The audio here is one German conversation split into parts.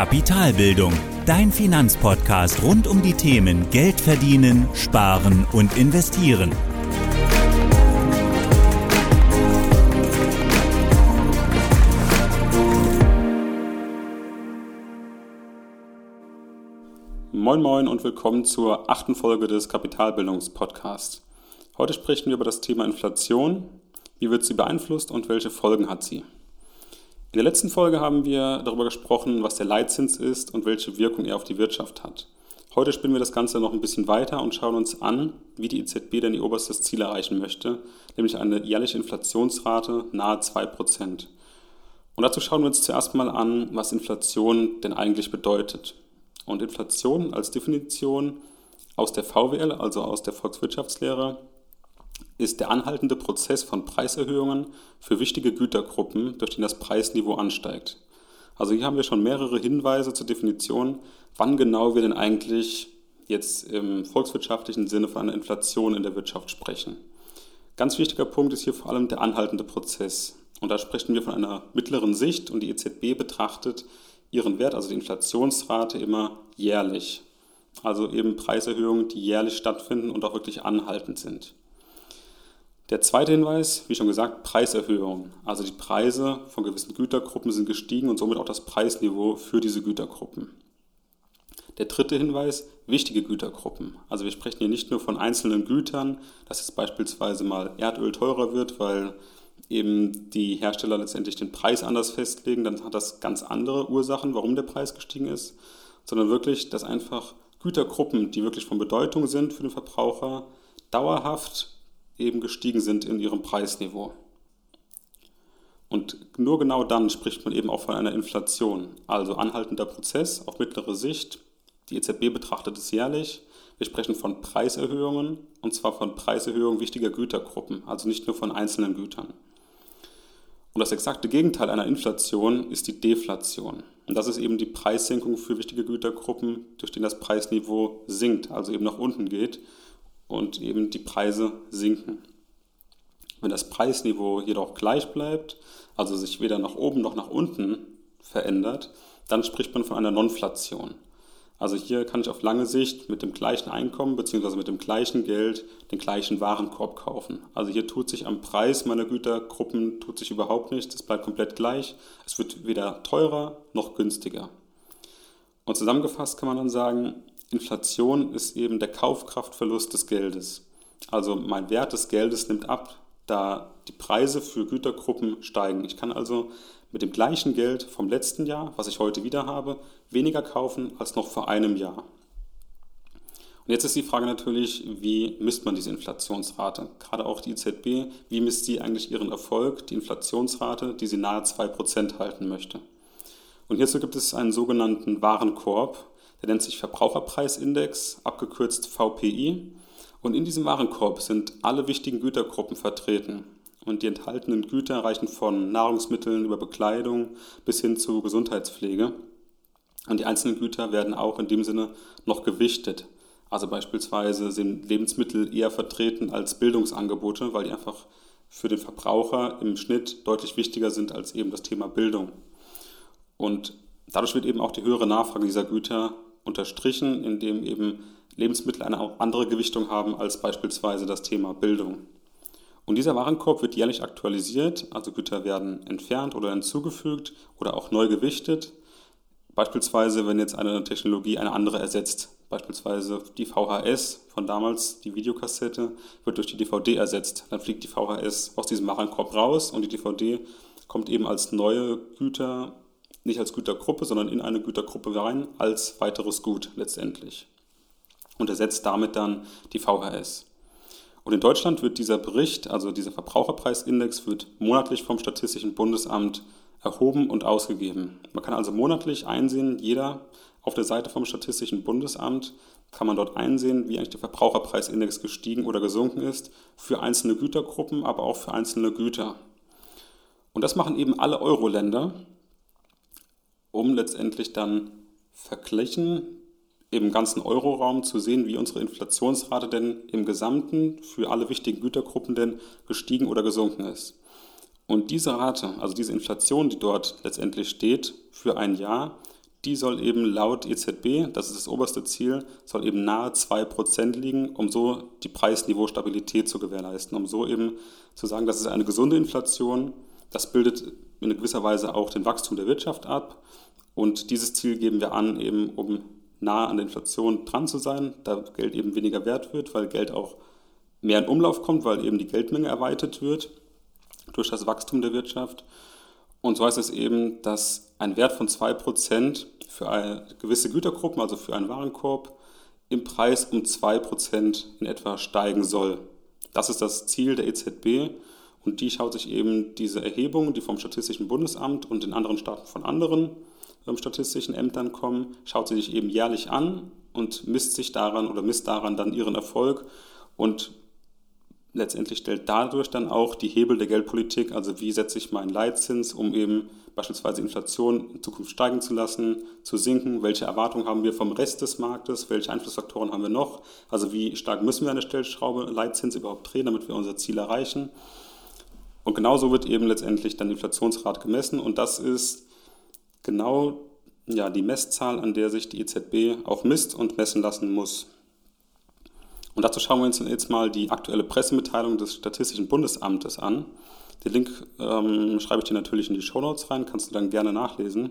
Kapitalbildung, dein Finanzpodcast rund um die Themen Geld verdienen, sparen und investieren. Moin Moin und willkommen zur achten Folge des Kapitalbildungspodcasts. Heute sprechen wir über das Thema Inflation. Wie wird sie beeinflusst und welche Folgen hat sie? In der letzten Folge haben wir darüber gesprochen, was der Leitzins ist und welche Wirkung er auf die Wirtschaft hat. Heute spinnen wir das Ganze noch ein bisschen weiter und schauen uns an, wie die EZB denn ihr oberstes Ziel erreichen möchte, nämlich eine jährliche Inflationsrate nahe 2%. Und dazu schauen wir uns zuerst mal an, was Inflation denn eigentlich bedeutet. Und Inflation als Definition aus der VWL, also aus der Volkswirtschaftslehre, ist der anhaltende Prozess von Preiserhöhungen für wichtige Gütergruppen, durch den das Preisniveau ansteigt. Also hier haben wir schon mehrere Hinweise zur Definition, wann genau wir denn eigentlich jetzt im volkswirtschaftlichen Sinne von einer Inflation in der Wirtschaft sprechen. Ganz wichtiger Punkt ist hier vor allem der anhaltende Prozess. Und da sprechen wir von einer mittleren Sicht und die EZB betrachtet ihren Wert, also die Inflationsrate, immer jährlich. Also eben Preiserhöhungen, die jährlich stattfinden und auch wirklich anhaltend sind. Der zweite Hinweis, wie schon gesagt, Preiserhöhung. Also die Preise von gewissen Gütergruppen sind gestiegen und somit auch das Preisniveau für diese Gütergruppen. Der dritte Hinweis, wichtige Gütergruppen. Also wir sprechen hier nicht nur von einzelnen Gütern, dass jetzt beispielsweise mal Erdöl teurer wird, weil eben die Hersteller letztendlich den Preis anders festlegen, dann hat das ganz andere Ursachen, warum der Preis gestiegen ist, sondern wirklich, dass einfach Gütergruppen, die wirklich von Bedeutung sind für den Verbraucher, dauerhaft eben gestiegen sind in ihrem Preisniveau. Und nur genau dann spricht man eben auch von einer Inflation, also anhaltender Prozess auf mittlere Sicht. Die EZB betrachtet es jährlich. Wir sprechen von Preiserhöhungen und zwar von Preiserhöhungen wichtiger Gütergruppen, also nicht nur von einzelnen Gütern. Und das exakte Gegenteil einer Inflation ist die Deflation. Und das ist eben die Preissenkung für wichtige Gütergruppen, durch die das Preisniveau sinkt, also eben nach unten geht und eben die Preise sinken. Wenn das Preisniveau jedoch gleich bleibt, also sich weder nach oben noch nach unten verändert, dann spricht man von einer Nonflation. Also hier kann ich auf lange Sicht mit dem gleichen Einkommen bzw. mit dem gleichen Geld den gleichen Warenkorb kaufen. Also hier tut sich am Preis meiner Gütergruppen tut sich überhaupt nichts, es bleibt komplett gleich. Es wird weder teurer noch günstiger. Und zusammengefasst kann man dann sagen, Inflation ist eben der Kaufkraftverlust des Geldes. Also mein Wert des Geldes nimmt ab, da die Preise für Gütergruppen steigen. Ich kann also mit dem gleichen Geld vom letzten Jahr, was ich heute wieder habe, weniger kaufen als noch vor einem Jahr. Und jetzt ist die Frage natürlich, wie misst man diese Inflationsrate? Gerade auch die EZB, wie misst sie eigentlich ihren Erfolg, die Inflationsrate, die sie nahe 2% halten möchte? Und hierzu gibt es einen sogenannten Warenkorb, der nennt sich Verbraucherpreisindex, abgekürzt VPI. Und in diesem Warenkorb sind alle wichtigen Gütergruppen vertreten. Und die enthaltenen Güter reichen von Nahrungsmitteln über Bekleidung bis hin zu Gesundheitspflege. Und die einzelnen Güter werden auch in dem Sinne noch gewichtet. Also beispielsweise sind Lebensmittel eher vertreten als Bildungsangebote, weil die einfach für den Verbraucher im Schnitt deutlich wichtiger sind als eben das Thema Bildung. Und dadurch wird eben auch die höhere Nachfrage dieser Güter unterstrichen, indem eben Lebensmittel eine andere Gewichtung haben als beispielsweise das Thema Bildung. Und dieser Warenkorb wird jährlich aktualisiert, also Güter werden entfernt oder hinzugefügt oder auch neu gewichtet. Beispielsweise, wenn jetzt eine Technologie eine andere ersetzt. Beispielsweise die VHS von damals, die Videokassette, wird durch die DVD ersetzt. Dann fliegt die VHS aus diesem Warenkorb raus und die DVD kommt eben als neue Güter nicht als Gütergruppe, sondern in eine Gütergruppe rein als weiteres Gut letztendlich und ersetzt damit dann die VHS. Und in Deutschland wird dieser Bericht, also dieser Verbraucherpreisindex, wird monatlich vom Statistischen Bundesamt erhoben und ausgegeben. Man kann also monatlich einsehen, jeder auf der Seite vom Statistischen Bundesamt kann man dort einsehen, wie eigentlich der Verbraucherpreisindex gestiegen oder gesunken ist für einzelne Gütergruppen, aber auch für einzelne Güter. Und das machen eben alle Euro-Länder um letztendlich dann verglichen im ganzen Euroraum zu sehen, wie unsere Inflationsrate denn im Gesamten für alle wichtigen Gütergruppen denn gestiegen oder gesunken ist. Und diese Rate, also diese Inflation, die dort letztendlich steht für ein Jahr, die soll eben laut EZB, das ist das oberste Ziel, soll eben nahe 2% liegen, um so die Preisniveaustabilität zu gewährleisten, um so eben zu sagen, das ist eine gesunde Inflation, das bildet in gewisser Weise auch den Wachstum der Wirtschaft ab und dieses Ziel geben wir an, eben um nah an der Inflation dran zu sein, da Geld eben weniger wert wird, weil Geld auch mehr in Umlauf kommt, weil eben die Geldmenge erweitert wird durch das Wachstum der Wirtschaft. Und so heißt es eben, dass ein Wert von 2% für gewisse Gütergruppen, also für einen Warenkorb, im Preis um 2% in etwa steigen soll. Das ist das Ziel der EZB und die schaut sich eben diese Erhebungen, die vom Statistischen Bundesamt und in anderen Staaten von anderen ähm, statistischen Ämtern kommen, schaut sie sich eben jährlich an und misst sich daran oder misst daran dann ihren Erfolg und letztendlich stellt dadurch dann auch die Hebel der Geldpolitik, also wie setze ich meinen Leitzins, um eben beispielsweise Inflation in Zukunft steigen zu lassen, zu sinken, welche Erwartungen haben wir vom Rest des Marktes, welche Einflussfaktoren haben wir noch, also wie stark müssen wir an der Stellschraube Leitzins überhaupt drehen, damit wir unser Ziel erreichen. Und genauso wird eben letztendlich dann die Inflationsrate gemessen und das ist genau ja, die Messzahl, an der sich die EZB auch misst und messen lassen muss. Und dazu schauen wir uns jetzt mal die aktuelle Pressemitteilung des Statistischen Bundesamtes an. Den Link ähm, schreibe ich dir natürlich in die Show Notes rein, kannst du dann gerne nachlesen.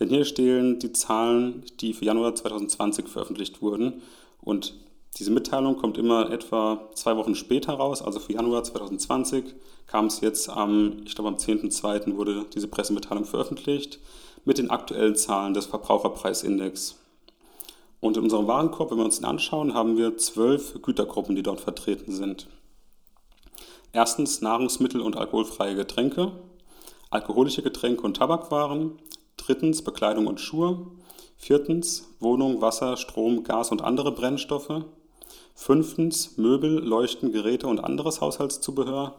Denn hier stehen die Zahlen, die für Januar 2020 veröffentlicht wurden. Und diese Mitteilung kommt immer etwa zwei Wochen später raus, also für Januar 2020 kam es jetzt am, ich glaube am 10.2. wurde diese Pressemitteilung veröffentlicht mit den aktuellen Zahlen des Verbraucherpreisindex. Und in unserem Warenkorb, wenn wir uns den anschauen, haben wir zwölf Gütergruppen, die dort vertreten sind. Erstens Nahrungsmittel und alkoholfreie Getränke, alkoholische Getränke und Tabakwaren, drittens Bekleidung und Schuhe, viertens Wohnung, Wasser, Strom, Gas und andere Brennstoffe, fünftens Möbel, Leuchten, Geräte und anderes Haushaltszubehör,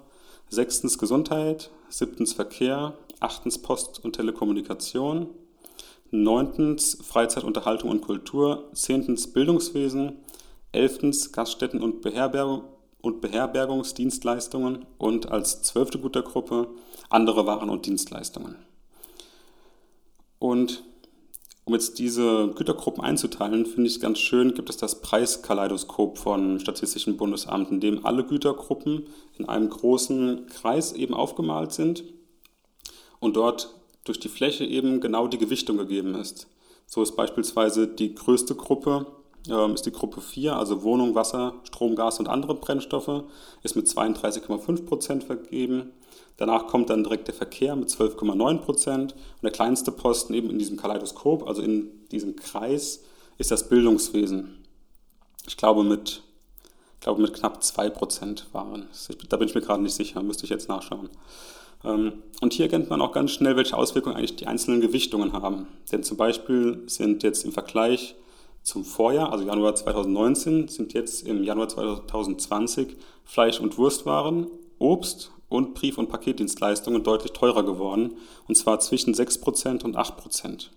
sechstens Gesundheit, siebtens Verkehr, achtens Post und Telekommunikation, neuntens Freizeit, Unterhaltung und Kultur, zehntens Bildungswesen, elftens Gaststätten und, Beherbergung, und Beherbergungsdienstleistungen. Und als zwölfte Gütergruppe andere Waren und Dienstleistungen. Und um jetzt diese Gütergruppen einzuteilen, finde ich ganz schön, gibt es das Preiskaleidoskop von Statistischen Bundesamt, in dem alle Gütergruppen in einem großen Kreis eben aufgemalt sind und dort durch die Fläche eben genau die Gewichtung gegeben ist. So ist beispielsweise die größte Gruppe, äh, ist die Gruppe 4, also Wohnung, Wasser, Strom, Gas und andere Brennstoffe, ist mit 32,5 Prozent vergeben. Danach kommt dann direkt der Verkehr mit 12,9 Prozent. Und der kleinste Posten eben in diesem Kaleidoskop, also in diesem Kreis, ist das Bildungswesen. Ich glaube mit, ich glaube mit knapp 2 Prozent waren. Da bin ich mir gerade nicht sicher, müsste ich jetzt nachschauen. Ähm, und hier erkennt man auch ganz schnell, welche Auswirkungen eigentlich die einzelnen Gewichtungen haben. Denn zum Beispiel sind jetzt im Vergleich zum Vorjahr, also Januar 2019, sind jetzt im Januar 2020 Fleisch- und Wurstwaren, Obst und Brief- und Paketdienstleistungen deutlich teurer geworden, und zwar zwischen 6% und 8%.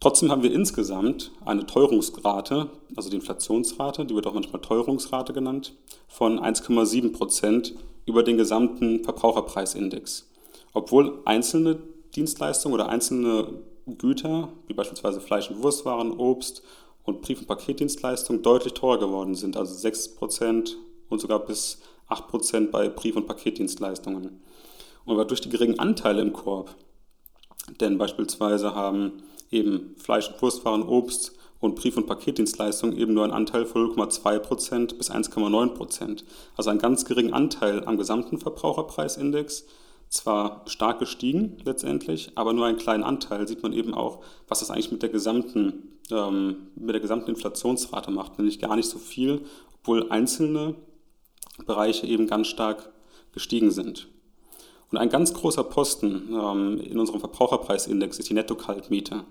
Trotzdem haben wir insgesamt eine Teuerungsrate, also die Inflationsrate, die wird auch manchmal Teuerungsrate genannt, von 1,7 Prozent über den gesamten Verbraucherpreisindex. Obwohl einzelne Dienstleistungen oder einzelne Güter, wie beispielsweise Fleisch- und Wurstwaren, Obst und Brief- und Paketdienstleistungen, deutlich teurer geworden sind, also 6 Prozent und sogar bis 8 Prozent bei Brief- und Paketdienstleistungen. Und durch die geringen Anteile im Korb, denn beispielsweise haben eben Fleisch- und Wurstwaren, Obst und Brief- und Paketdienstleistungen eben nur einen Anteil von 0,2% bis 1,9%. Also einen ganz geringen Anteil am gesamten Verbraucherpreisindex. Zwar stark gestiegen letztendlich, aber nur einen kleinen Anteil sieht man eben auch, was das eigentlich mit der gesamten, ähm, mit der gesamten Inflationsrate macht, nämlich gar nicht so viel, obwohl einzelne Bereiche eben ganz stark gestiegen sind. Und ein ganz großer Posten ähm, in unserem Verbraucherpreisindex ist die Netto-Kaltmiete.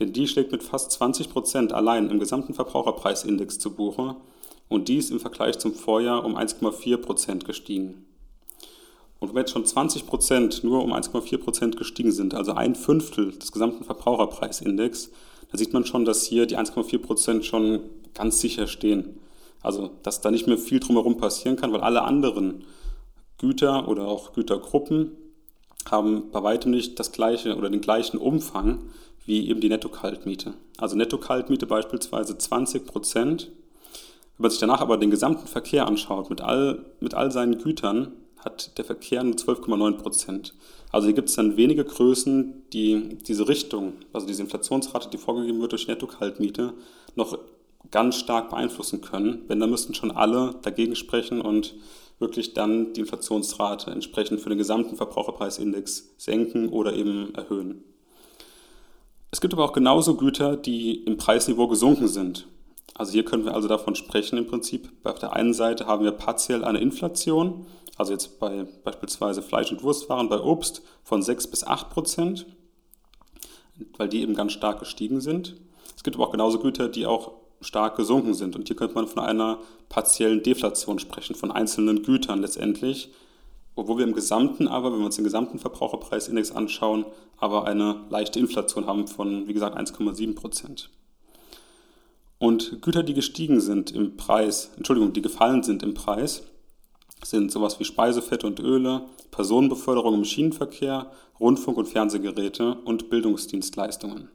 Denn die schlägt mit fast 20 Prozent allein im gesamten Verbraucherpreisindex zu Buche und dies im Vergleich zum Vorjahr um 1,4 Prozent gestiegen. Und wenn jetzt schon 20 Prozent nur um 1,4 Prozent gestiegen sind, also ein Fünftel des gesamten Verbraucherpreisindex, dann sieht man schon, dass hier die 1,4 Prozent schon ganz sicher stehen. Also, dass da nicht mehr viel drumherum passieren kann, weil alle anderen Güter oder auch Gütergruppen haben bei weitem nicht das gleiche oder den gleichen Umfang wie eben die Netto-Kaltmiete. Also Netto-Kaltmiete beispielsweise 20 Prozent. Wenn man sich danach aber den gesamten Verkehr anschaut, mit all, mit all seinen Gütern, hat der Verkehr nur 12,9 Prozent. Also hier gibt es dann wenige Größen, die diese Richtung, also diese Inflationsrate, die vorgegeben wird durch Netto-Kaltmiete, noch ganz stark beeinflussen können. Wenn, dann müssten schon alle dagegen sprechen und wirklich dann die Inflationsrate entsprechend für den gesamten Verbraucherpreisindex senken oder eben erhöhen. Es gibt aber auch genauso Güter, die im Preisniveau gesunken sind. Also hier können wir also davon sprechen im Prinzip. Auf der einen Seite haben wir partiell eine Inflation, also jetzt bei beispielsweise Fleisch- und Wurstwaren, bei Obst von 6 bis 8 Prozent, weil die eben ganz stark gestiegen sind. Es gibt aber auch genauso Güter, die auch stark gesunken sind. Und hier könnte man von einer partiellen Deflation sprechen, von einzelnen Gütern letztendlich, obwohl wir im Gesamten aber, wenn wir uns den gesamten Verbraucherpreisindex anschauen, aber eine leichte Inflation haben von, wie gesagt, 1,7 Prozent. Und Güter, die gestiegen sind im Preis, Entschuldigung, die gefallen sind im Preis, sind sowas wie Speisefette und Öle, Personenbeförderung im Schienenverkehr, Rundfunk- und Fernsehgeräte und Bildungsdienstleistungen.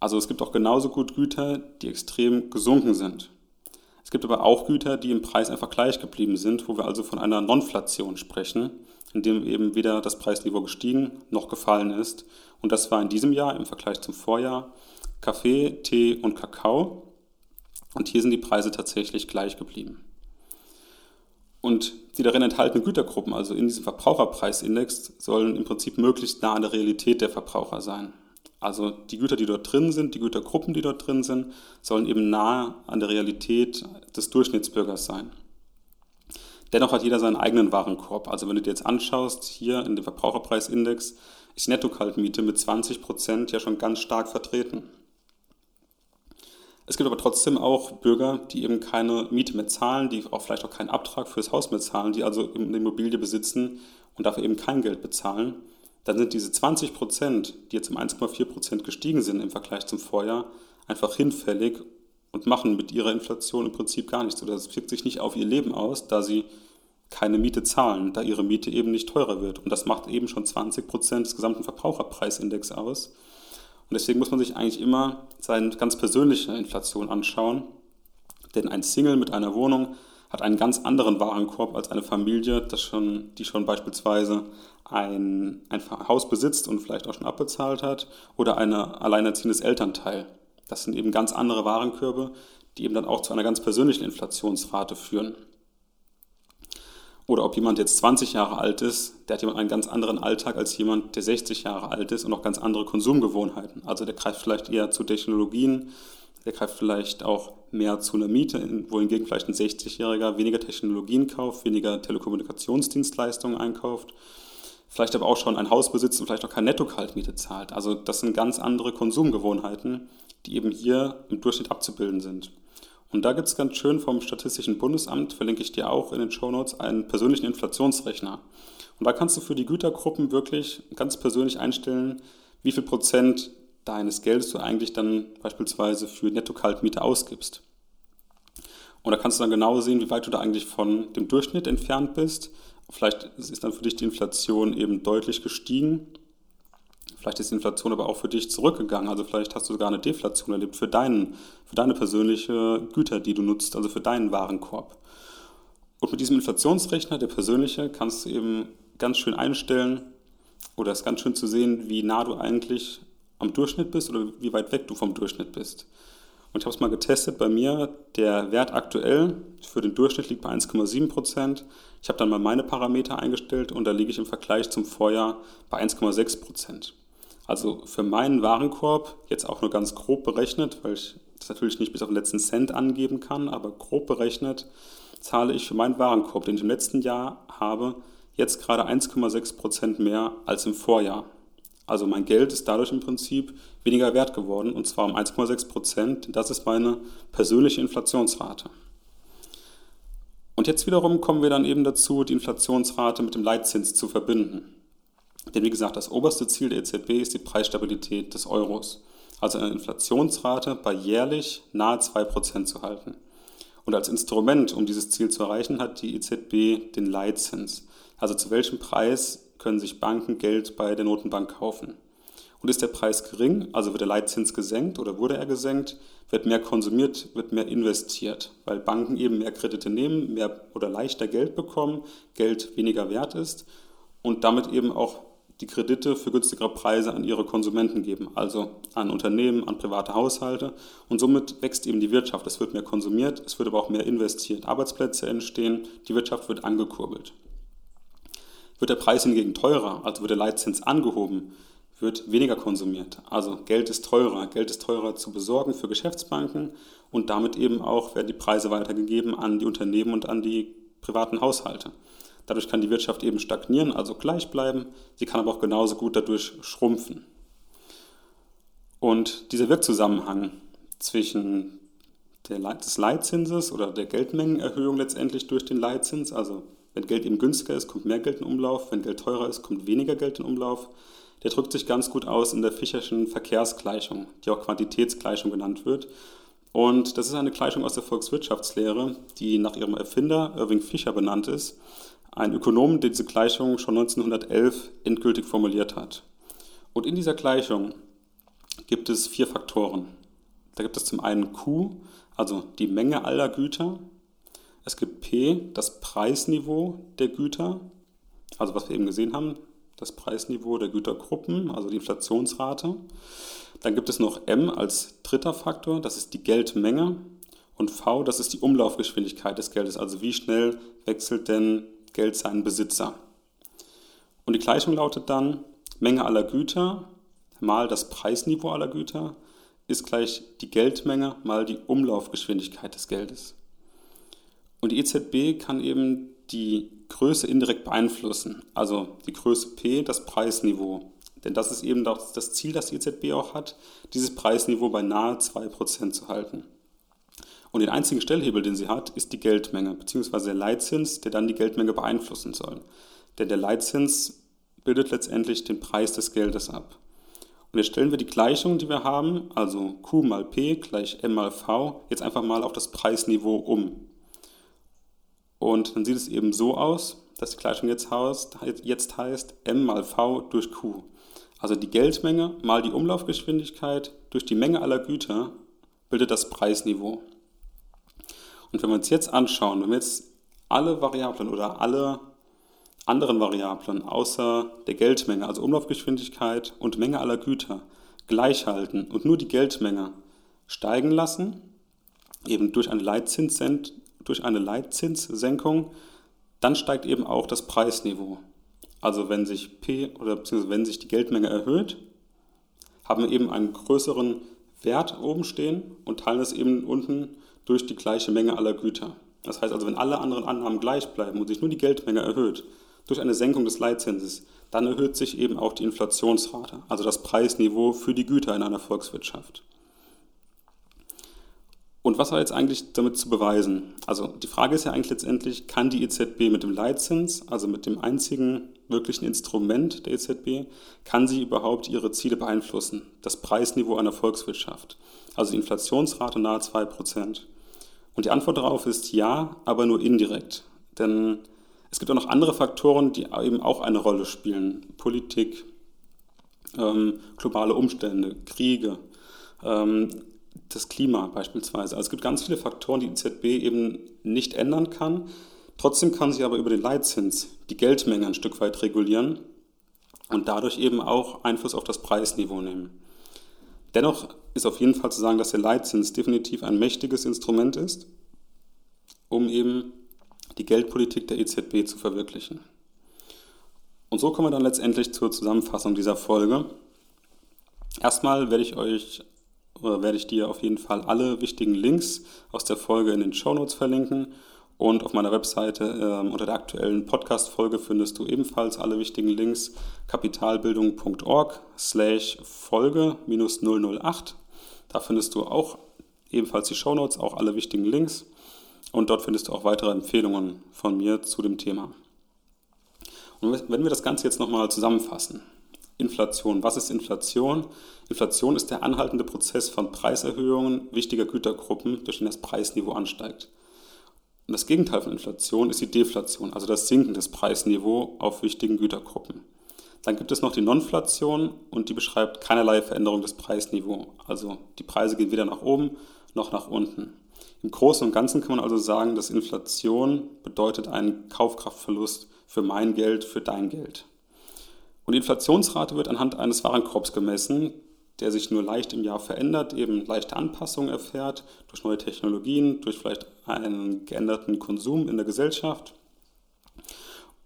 Also es gibt auch genauso gut Güter, die extrem gesunken sind. Es gibt aber auch Güter, die im Preis einfach gleich geblieben sind, wo wir also von einer Nonflation sprechen, in dem eben weder das Preisniveau gestiegen noch gefallen ist. Und das war in diesem Jahr im Vergleich zum Vorjahr Kaffee, Tee und Kakao. Und hier sind die Preise tatsächlich gleich geblieben. Und die darin enthaltenen Gütergruppen, also in diesem Verbraucherpreisindex, sollen im Prinzip möglichst nah an der Realität der Verbraucher sein. Also die Güter, die dort drin sind, die Gütergruppen, die dort drin sind, sollen eben nah an der Realität des Durchschnittsbürgers sein. Dennoch hat jeder seinen eigenen Warenkorb. Also wenn du dir jetzt anschaust, hier in dem Verbraucherpreisindex ist Netto-Kaltmiete mit 20 Prozent ja schon ganz stark vertreten. Es gibt aber trotzdem auch Bürger, die eben keine Miete mehr zahlen, die auch vielleicht auch keinen Abtrag fürs Haus mehr zahlen, die also eine Immobilie besitzen und dafür eben kein Geld bezahlen dann sind diese 20 Prozent, die jetzt um 1,4 Prozent gestiegen sind im Vergleich zum Vorjahr, einfach hinfällig und machen mit ihrer Inflation im Prinzip gar nichts. Oder es wirkt sich nicht auf ihr Leben aus, da sie keine Miete zahlen, da ihre Miete eben nicht teurer wird. Und das macht eben schon 20 Prozent des gesamten Verbraucherpreisindex aus. Und deswegen muss man sich eigentlich immer seine ganz persönliche Inflation anschauen. Denn ein Single mit einer Wohnung hat einen ganz anderen Warenkorb als eine Familie, das schon, die schon beispielsweise ein, ein Haus besitzt und vielleicht auch schon abbezahlt hat oder ein alleinerziehendes Elternteil. Das sind eben ganz andere Warenkörbe, die eben dann auch zu einer ganz persönlichen Inflationsrate führen. Oder ob jemand jetzt 20 Jahre alt ist, der hat jemand einen ganz anderen Alltag als jemand, der 60 Jahre alt ist und auch ganz andere Konsumgewohnheiten. Also der greift vielleicht eher zu Technologien, der greift vielleicht auch mehr zu einer Miete, wohingegen vielleicht ein 60-Jähriger weniger Technologien kauft, weniger Telekommunikationsdienstleistungen einkauft, vielleicht aber auch schon ein Haus besitzt und vielleicht auch keine Netto-Kaltmiete zahlt. Also das sind ganz andere Konsumgewohnheiten, die eben hier im Durchschnitt abzubilden sind. Und da gibt es ganz schön vom Statistischen Bundesamt, verlinke ich dir auch in den Shownotes, einen persönlichen Inflationsrechner. Und da kannst du für die Gütergruppen wirklich ganz persönlich einstellen, wie viel Prozent deines Geldes du eigentlich dann beispielsweise für Netto-Kaltmiete ausgibst. Und da kannst du dann genau sehen, wie weit du da eigentlich von dem Durchschnitt entfernt bist. Vielleicht ist dann für dich die Inflation eben deutlich gestiegen. Vielleicht ist die Inflation aber auch für dich zurückgegangen. Also vielleicht hast du sogar eine Deflation erlebt für, deinen, für deine persönliche Güter, die du nutzt, also für deinen Warenkorb. Und mit diesem Inflationsrechner, der persönliche, kannst du eben ganz schön einstellen oder es ist ganz schön zu sehen, wie nah du eigentlich am Durchschnitt bist oder wie weit weg du vom Durchschnitt bist. Und ich habe es mal getestet bei mir. Der Wert aktuell für den Durchschnitt liegt bei 1,7 Prozent. Ich habe dann mal meine Parameter eingestellt und da liege ich im Vergleich zum Vorjahr bei 1,6 Prozent. Also für meinen Warenkorb, jetzt auch nur ganz grob berechnet, weil ich das natürlich nicht bis auf den letzten Cent angeben kann, aber grob berechnet, zahle ich für meinen Warenkorb, den ich im letzten Jahr habe, jetzt gerade 1,6 Prozent mehr als im Vorjahr. Also mein Geld ist dadurch im Prinzip weniger wert geworden und zwar um 1,6 Prozent. Das ist meine persönliche Inflationsrate. Und jetzt wiederum kommen wir dann eben dazu, die Inflationsrate mit dem Leitzins zu verbinden. Denn wie gesagt, das oberste Ziel der EZB ist die Preisstabilität des Euros. Also eine Inflationsrate bei jährlich nahe 2% zu halten. Und als Instrument, um dieses Ziel zu erreichen, hat die EZB den Leitzins. Also zu welchem Preis können sich Banken Geld bei der Notenbank kaufen. Und ist der Preis gering, also wird der Leitzins gesenkt oder wurde er gesenkt, wird mehr konsumiert, wird mehr investiert, weil Banken eben mehr Kredite nehmen, mehr oder leichter Geld bekommen, Geld weniger wert ist und damit eben auch die Kredite für günstigere Preise an ihre Konsumenten geben, also an Unternehmen, an private Haushalte. Und somit wächst eben die Wirtschaft. Es wird mehr konsumiert, es wird aber auch mehr investiert. Arbeitsplätze entstehen, die Wirtschaft wird angekurbelt. Wird der Preis hingegen teurer, also wird der Leitzins angehoben, wird weniger konsumiert. Also Geld ist teurer. Geld ist teurer zu besorgen für Geschäftsbanken und damit eben auch werden die Preise weitergegeben an die Unternehmen und an die privaten Haushalte. Dadurch kann die Wirtschaft eben stagnieren, also gleich bleiben. Sie kann aber auch genauso gut dadurch schrumpfen. Und dieser Wirkzusammenhang zwischen der, des Leitzinses oder der Geldmengenerhöhung letztendlich durch den Leitzins, also wenn Geld eben günstiger ist, kommt mehr Geld in Umlauf, wenn Geld teurer ist, kommt weniger Geld in Umlauf, der drückt sich ganz gut aus in der Fischerschen Verkehrsgleichung, die auch Quantitätsgleichung genannt wird. Und das ist eine Gleichung aus der Volkswirtschaftslehre, die nach ihrem Erfinder Irving Fischer benannt ist ein Ökonom, der diese Gleichung schon 1911 endgültig formuliert hat. Und in dieser Gleichung gibt es vier Faktoren. Da gibt es zum einen Q, also die Menge aller Güter. Es gibt P, das Preisniveau der Güter, also was wir eben gesehen haben, das Preisniveau der Gütergruppen, also die Inflationsrate. Dann gibt es noch M als dritter Faktor, das ist die Geldmenge. Und V, das ist die Umlaufgeschwindigkeit des Geldes, also wie schnell wechselt denn Geld seinen Besitzer. Und die Gleichung lautet dann, Menge aller Güter mal das Preisniveau aller Güter ist gleich die Geldmenge mal die Umlaufgeschwindigkeit des Geldes. Und die EZB kann eben die Größe indirekt beeinflussen, also die Größe P, das Preisniveau. Denn das ist eben das Ziel, das die EZB auch hat, dieses Preisniveau bei nahe 2% zu halten. Und den einzigen Stellhebel, den sie hat, ist die Geldmenge, beziehungsweise der Leitzins, der dann die Geldmenge beeinflussen soll. Denn der Leitzins bildet letztendlich den Preis des Geldes ab. Und jetzt stellen wir die Gleichung, die wir haben, also Q mal P gleich M mal V, jetzt einfach mal auf das Preisniveau um. Und dann sieht es eben so aus, dass die Gleichung jetzt heißt M mal V durch Q. Also die Geldmenge mal die Umlaufgeschwindigkeit durch die Menge aller Güter bildet das Preisniveau. Und wenn wir uns jetzt anschauen, wenn wir jetzt alle Variablen oder alle anderen Variablen außer der Geldmenge, also Umlaufgeschwindigkeit und Menge aller Güter, gleich halten und nur die Geldmenge steigen lassen, eben durch eine, durch eine Leitzinssenkung, dann steigt eben auch das Preisniveau. Also wenn sich P oder beziehungsweise wenn sich die Geldmenge erhöht, haben wir eben einen größeren Wert oben stehen und teilen es eben unten durch die gleiche Menge aller Güter. Das heißt also, wenn alle anderen Annahmen gleich bleiben und sich nur die Geldmenge erhöht, durch eine Senkung des Leitzinses, dann erhöht sich eben auch die Inflationsrate, also das Preisniveau für die Güter in einer Volkswirtschaft. Und was war jetzt eigentlich damit zu beweisen? Also die Frage ist ja eigentlich letztendlich, kann die EZB mit dem Leitzins, also mit dem einzigen wirklichen Instrument der EZB, kann sie überhaupt ihre Ziele beeinflussen, das Preisniveau einer Volkswirtschaft, also die Inflationsrate nahe 2%. Und die Antwort darauf ist ja, aber nur indirekt. Denn es gibt auch noch andere Faktoren, die eben auch eine Rolle spielen. Politik, ähm, globale Umstände, Kriege, ähm, das Klima beispielsweise. Also es gibt ganz viele Faktoren, die die EZB eben nicht ändern kann. Trotzdem kann sie aber über den Leitzins die Geldmenge ein Stück weit regulieren und dadurch eben auch Einfluss auf das Preisniveau nehmen. Dennoch ist auf jeden Fall zu sagen, dass der Leitzins definitiv ein mächtiges Instrument ist, um eben die Geldpolitik der EZB zu verwirklichen. Und so kommen wir dann letztendlich zur Zusammenfassung dieser Folge. Erstmal werde ich euch werde ich dir auf jeden Fall alle wichtigen Links aus der Folge in den Show Notes verlinken. Und auf meiner Webseite äh, unter der aktuellen Podcast-Folge findest du ebenfalls alle wichtigen Links kapitalbildung.org slash Folge minus 008. Da findest du auch ebenfalls die Show Notes, auch alle wichtigen Links. Und dort findest du auch weitere Empfehlungen von mir zu dem Thema. Und wenn wir das Ganze jetzt nochmal zusammenfassen. Inflation. Was ist Inflation? Inflation ist der anhaltende Prozess von Preiserhöhungen wichtiger Gütergruppen, durch den das Preisniveau ansteigt. Und das Gegenteil von Inflation ist die Deflation, also das Sinken des Preisniveaus auf wichtigen Gütergruppen. Dann gibt es noch die Nonflation und die beschreibt keinerlei Veränderung des Preisniveaus. Also die Preise gehen weder nach oben noch nach unten. Im Großen und Ganzen kann man also sagen, dass Inflation bedeutet einen Kaufkraftverlust für mein Geld, für dein Geld. Und die Inflationsrate wird anhand eines Warenkorbs gemessen, der sich nur leicht im Jahr verändert, eben leichte Anpassungen erfährt durch neue Technologien, durch vielleicht einen geänderten Konsum in der Gesellschaft.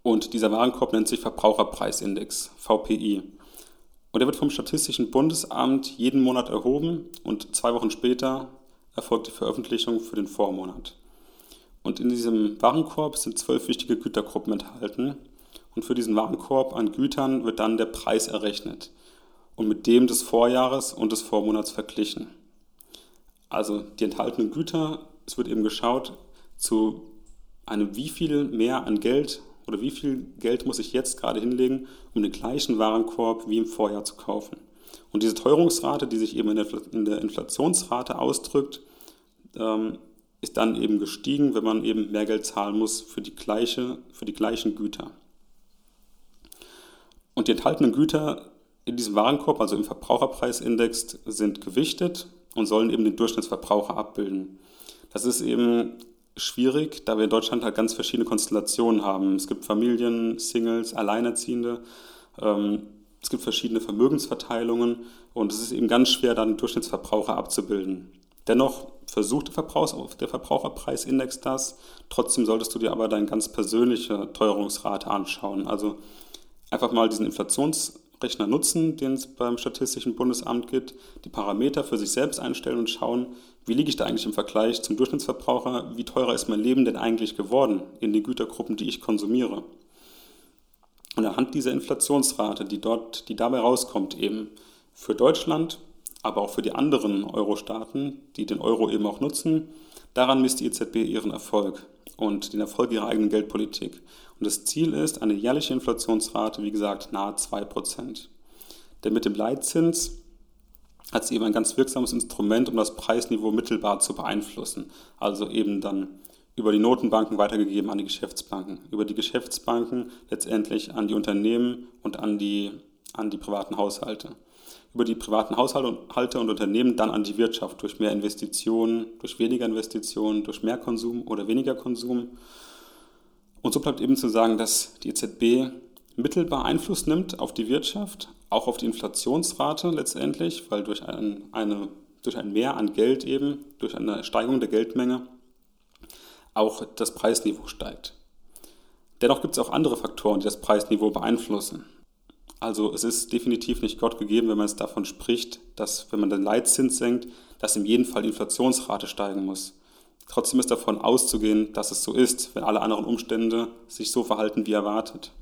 Und dieser Warenkorb nennt sich Verbraucherpreisindex, VPI. Und der wird vom Statistischen Bundesamt jeden Monat erhoben und zwei Wochen später erfolgt die Veröffentlichung für den Vormonat. Und in diesem Warenkorb sind zwölf wichtige Gütergruppen enthalten. Und für diesen Warenkorb an Gütern wird dann der Preis errechnet und mit dem des Vorjahres und des Vormonats verglichen. Also die enthaltenen Güter, es wird eben geschaut, zu einem wie viel mehr an Geld oder wie viel Geld muss ich jetzt gerade hinlegen, um den gleichen Warenkorb wie im Vorjahr zu kaufen. Und diese Teuerungsrate, die sich eben in der Inflationsrate ausdrückt, ähm, ist dann eben gestiegen, wenn man eben mehr Geld zahlen muss für die, gleiche, für die gleichen Güter. Und die enthaltenen Güter in diesem Warenkorb, also im Verbraucherpreisindex, sind gewichtet und sollen eben den Durchschnittsverbraucher abbilden. Das ist eben schwierig, da wir in Deutschland halt ganz verschiedene Konstellationen haben. Es gibt Familien, Singles, Alleinerziehende. Ähm, es gibt verschiedene Vermögensverteilungen und es ist eben ganz schwer, dann den Durchschnittsverbraucher abzubilden. Dennoch versucht der, Verbrauchs der Verbraucherpreisindex das. Trotzdem solltest du dir aber deine ganz persönliche Teuerungsrate anschauen. Also einfach mal diesen Inflationsrechner nutzen, den es beim Statistischen Bundesamt gibt, die Parameter für sich selbst einstellen und schauen, wie liege ich da eigentlich im Vergleich zum Durchschnittsverbraucher, wie teurer ist mein Leben denn eigentlich geworden in den Gütergruppen, die ich konsumiere. Und anhand dieser Inflationsrate, die dort, die dabei rauskommt, eben für Deutschland, aber auch für die anderen Euro-Staaten, die den Euro eben auch nutzen, daran misst die EZB ihren Erfolg und den Erfolg ihrer eigenen Geldpolitik. Und das Ziel ist eine jährliche Inflationsrate, wie gesagt, nahe 2%. Denn mit dem Leitzins hat sie eben ein ganz wirksames Instrument, um das Preisniveau mittelbar zu beeinflussen. Also eben dann über die Notenbanken weitergegeben an die Geschäftsbanken, über die Geschäftsbanken letztendlich an die Unternehmen und an die, an die privaten Haushalte. Über die privaten Haushalte und Unternehmen dann an die Wirtschaft durch mehr Investitionen, durch weniger Investitionen, durch mehr Konsum oder weniger Konsum. Und so bleibt eben zu sagen, dass die EZB mittelbar Einfluss nimmt auf die Wirtschaft, auch auf die Inflationsrate letztendlich, weil durch ein, eine, durch ein Mehr an Geld eben, durch eine Steigerung der Geldmenge, auch das Preisniveau steigt. Dennoch gibt es auch andere Faktoren, die das Preisniveau beeinflussen. Also es ist definitiv nicht Gott gegeben, wenn man es davon spricht, dass wenn man den Leitzins senkt, dass in jedem Fall die Inflationsrate steigen muss. Trotzdem ist davon auszugehen, dass es so ist, wenn alle anderen Umstände sich so verhalten wie erwartet.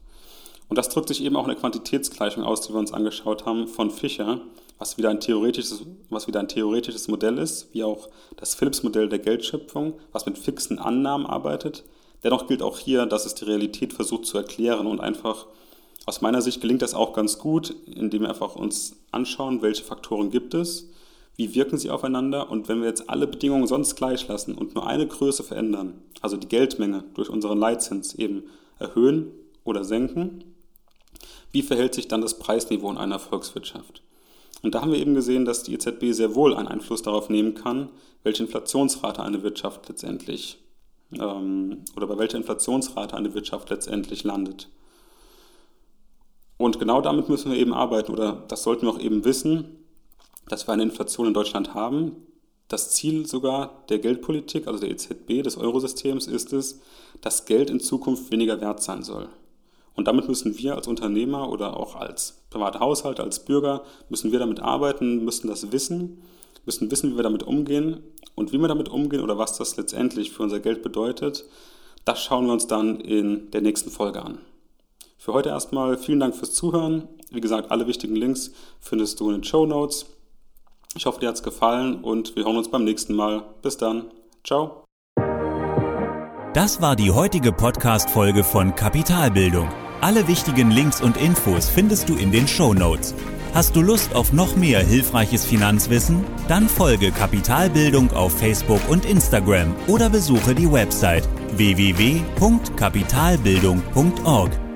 Und das drückt sich eben auch in der Quantitätsgleichung aus, die wir uns angeschaut haben, von Fischer, was wieder ein theoretisches, was wieder ein theoretisches Modell ist, wie auch das Phillips-Modell der Geldschöpfung, was mit fixen Annahmen arbeitet. Dennoch gilt auch hier, dass es die Realität versucht zu erklären und einfach aus meiner Sicht gelingt das auch ganz gut, indem wir einfach uns anschauen, welche Faktoren gibt es, wie wirken sie aufeinander und wenn wir jetzt alle Bedingungen sonst gleich lassen und nur eine Größe verändern, also die Geldmenge durch unseren Leitzins eben erhöhen oder senken, wie verhält sich dann das Preisniveau in einer Volkswirtschaft? Und da haben wir eben gesehen, dass die EZB sehr wohl einen Einfluss darauf nehmen kann, welche Inflationsrate eine Wirtschaft letztendlich ähm, oder bei welcher Inflationsrate eine Wirtschaft letztendlich landet. Und genau damit müssen wir eben arbeiten oder das sollten wir auch eben wissen, dass wir eine Inflation in Deutschland haben. Das Ziel sogar der Geldpolitik, also der EZB, des Eurosystems, ist es, dass Geld in Zukunft weniger wert sein soll. Und damit müssen wir als Unternehmer oder auch als private Haushalte, als Bürger, müssen wir damit arbeiten, müssen das wissen, müssen wissen, wie wir damit umgehen und wie wir damit umgehen oder was das letztendlich für unser Geld bedeutet. Das schauen wir uns dann in der nächsten Folge an. Für heute erstmal vielen Dank fürs Zuhören. Wie gesagt, alle wichtigen Links findest du in den Show Notes. Ich hoffe, dir hat es gefallen und wir hören uns beim nächsten Mal. Bis dann. Ciao. Das war die heutige Podcast-Folge von Kapitalbildung. Alle wichtigen Links und Infos findest du in den Show Notes. Hast du Lust auf noch mehr hilfreiches Finanzwissen? Dann folge Kapitalbildung auf Facebook und Instagram oder besuche die Website www.kapitalbildung.org.